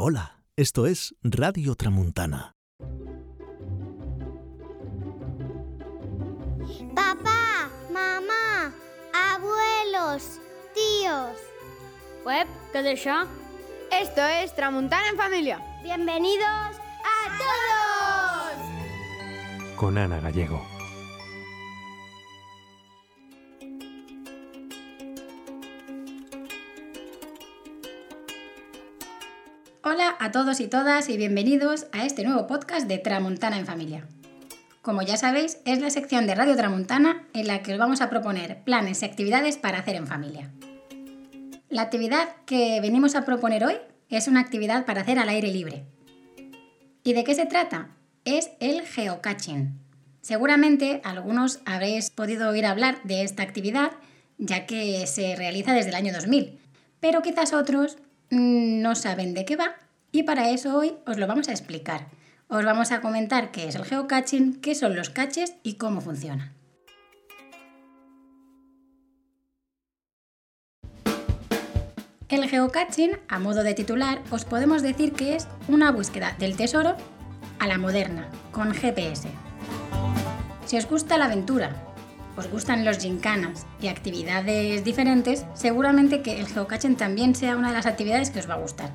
Hola, esto es Radio Tramuntana. Papá, mamá, abuelos, tíos. Web, és això? Esto es Tramuntana en familia. Bienvenidos a todos. con Ana Gallego. Hola a todos y todas y bienvenidos a este nuevo podcast de Tramuntana en Familia. Como ya sabéis, es la sección de Radio Tramuntana en la que os vamos a proponer planes y actividades para hacer en familia. La actividad que venimos a proponer hoy es una actividad para hacer al aire libre. ¿Y de qué se trata? Es el geocaching. Seguramente algunos habréis podido oír hablar de esta actividad ya que se realiza desde el año 2000, pero quizás otros no saben de qué va y para eso hoy os lo vamos a explicar. Os vamos a comentar qué es el geocaching, qué son los caches y cómo funciona. El geocaching, a modo de titular, os podemos decir que es una búsqueda del tesoro a la moderna, con GPS. Si os gusta la aventura, os gustan los gincanas y actividades diferentes, seguramente que el geocaching también sea una de las actividades que os va a gustar.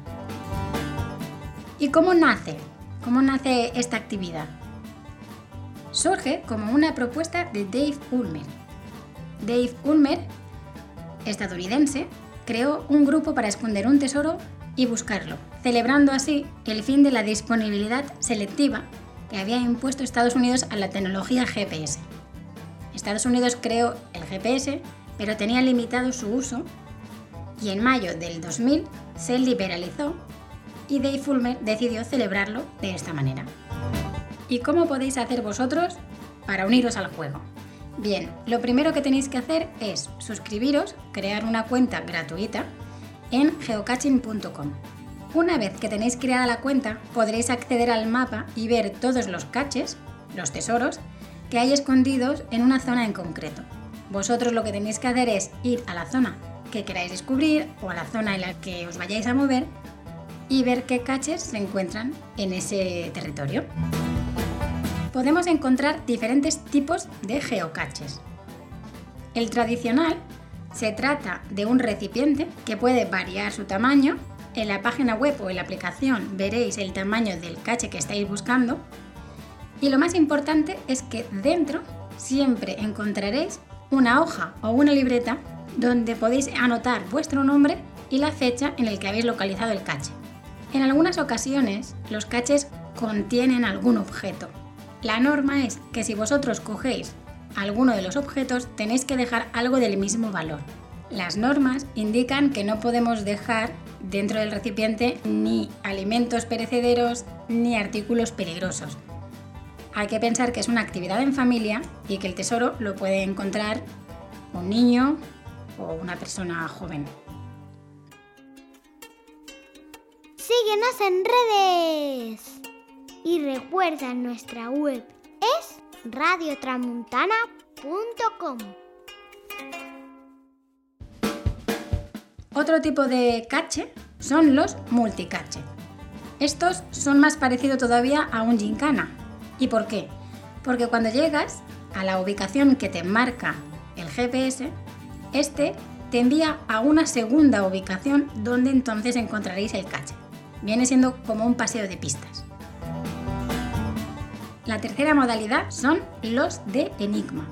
¿Y cómo nace? ¿Cómo nace esta actividad? Surge como una propuesta de Dave Ulmer. Dave Ulmer, estadounidense, creó un grupo para esconder un tesoro y buscarlo, celebrando así el fin de la disponibilidad selectiva que había impuesto Estados Unidos a la tecnología GPS. Estados Unidos creó el GPS, pero tenía limitado su uso y en mayo del 2000 se liberalizó y Dave decidió celebrarlo de esta manera. ¿Y cómo podéis hacer vosotros para uniros al juego? Bien, lo primero que tenéis que hacer es suscribiros, crear una cuenta gratuita en geocaching.com. Una vez que tenéis creada la cuenta, podréis acceder al mapa y ver todos los caches, los tesoros, que hay escondidos en una zona en concreto. Vosotros lo que tenéis que hacer es ir a la zona que queráis descubrir o a la zona en la que os vayáis a mover y ver qué caches se encuentran en ese territorio. Podemos encontrar diferentes tipos de geocaches. El tradicional se trata de un recipiente que puede variar su tamaño. En la página web o en la aplicación veréis el tamaño del cache que estáis buscando. Y lo más importante es que dentro siempre encontraréis una hoja o una libreta donde podéis anotar vuestro nombre y la fecha en el que habéis localizado el cache. En algunas ocasiones los caches contienen algún objeto. La norma es que si vosotros cogéis alguno de los objetos tenéis que dejar algo del mismo valor. Las normas indican que no podemos dejar dentro del recipiente ni alimentos perecederos ni artículos peligrosos. Hay que pensar que es una actividad en familia y que el tesoro lo puede encontrar un niño o una persona joven. Síguenos en redes. Y recuerda nuestra web es radiotramuntana.com. Otro tipo de cache son los multicache. Estos son más parecidos todavía a un gincana. ¿Y por qué? Porque cuando llegas a la ubicación que te marca el GPS, este te envía a una segunda ubicación donde entonces encontraréis el cache. Viene siendo como un paseo de pistas. La tercera modalidad son los de enigma.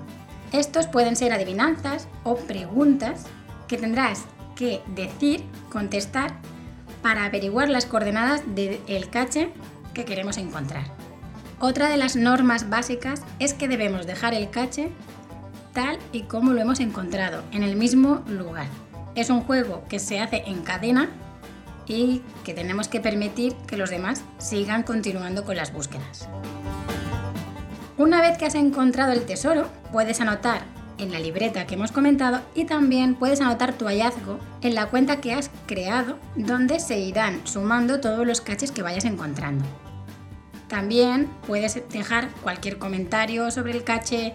Estos pueden ser adivinanzas o preguntas que tendrás que decir, contestar, para averiguar las coordenadas del cache que queremos encontrar. Otra de las normas básicas es que debemos dejar el cache tal y como lo hemos encontrado, en el mismo lugar. Es un juego que se hace en cadena y que tenemos que permitir que los demás sigan continuando con las búsquedas. Una vez que has encontrado el tesoro, puedes anotar en la libreta que hemos comentado y también puedes anotar tu hallazgo en la cuenta que has creado donde se irán sumando todos los caches que vayas encontrando. También puedes dejar cualquier comentario sobre el cache,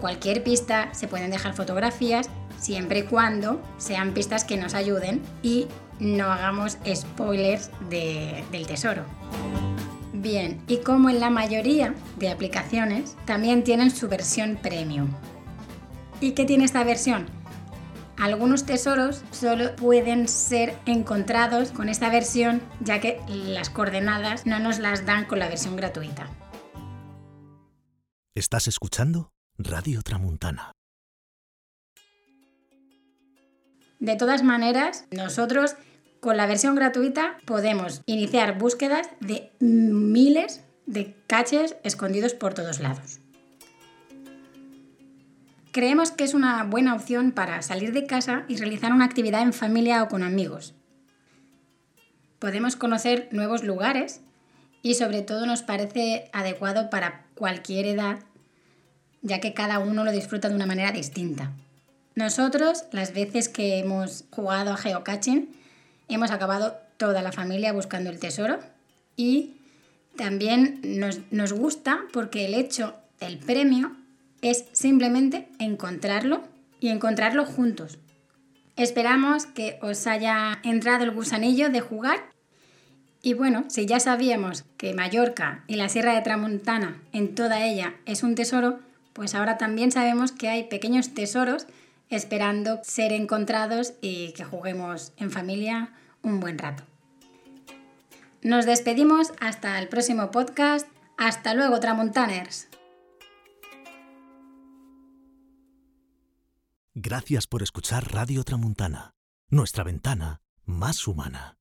cualquier pista, se pueden dejar fotografías siempre y cuando sean pistas que nos ayuden y no hagamos spoilers del tesoro. Bien, y como en la mayoría de aplicaciones, también tienen su versión premium. ¿Y qué tiene esta versión? Algunos tesoros solo pueden ser encontrados con esta versión ya que las coordenadas no nos las dan con la versión gratuita. ¿Estás escuchando? Radio Tramuntana. De todas maneras, nosotros con la versión gratuita podemos iniciar búsquedas de miles de caches escondidos por todos lados. Creemos que es una buena opción para salir de casa y realizar una actividad en familia o con amigos. Podemos conocer nuevos lugares y sobre todo nos parece adecuado para cualquier edad, ya que cada uno lo disfruta de una manera distinta. Nosotros, las veces que hemos jugado a geocaching, hemos acabado toda la familia buscando el tesoro y también nos, nos gusta porque el hecho del premio es simplemente encontrarlo y encontrarlo juntos. Esperamos que os haya entrado el gusanillo de jugar y bueno, si ya sabíamos que Mallorca y la Sierra de Tramontana en toda ella es un tesoro, pues ahora también sabemos que hay pequeños tesoros esperando ser encontrados y que juguemos en familia un buen rato. Nos despedimos hasta el próximo podcast. Hasta luego, Tramontaners. Gracias por escuchar Radio Tramuntana, nuestra ventana más humana.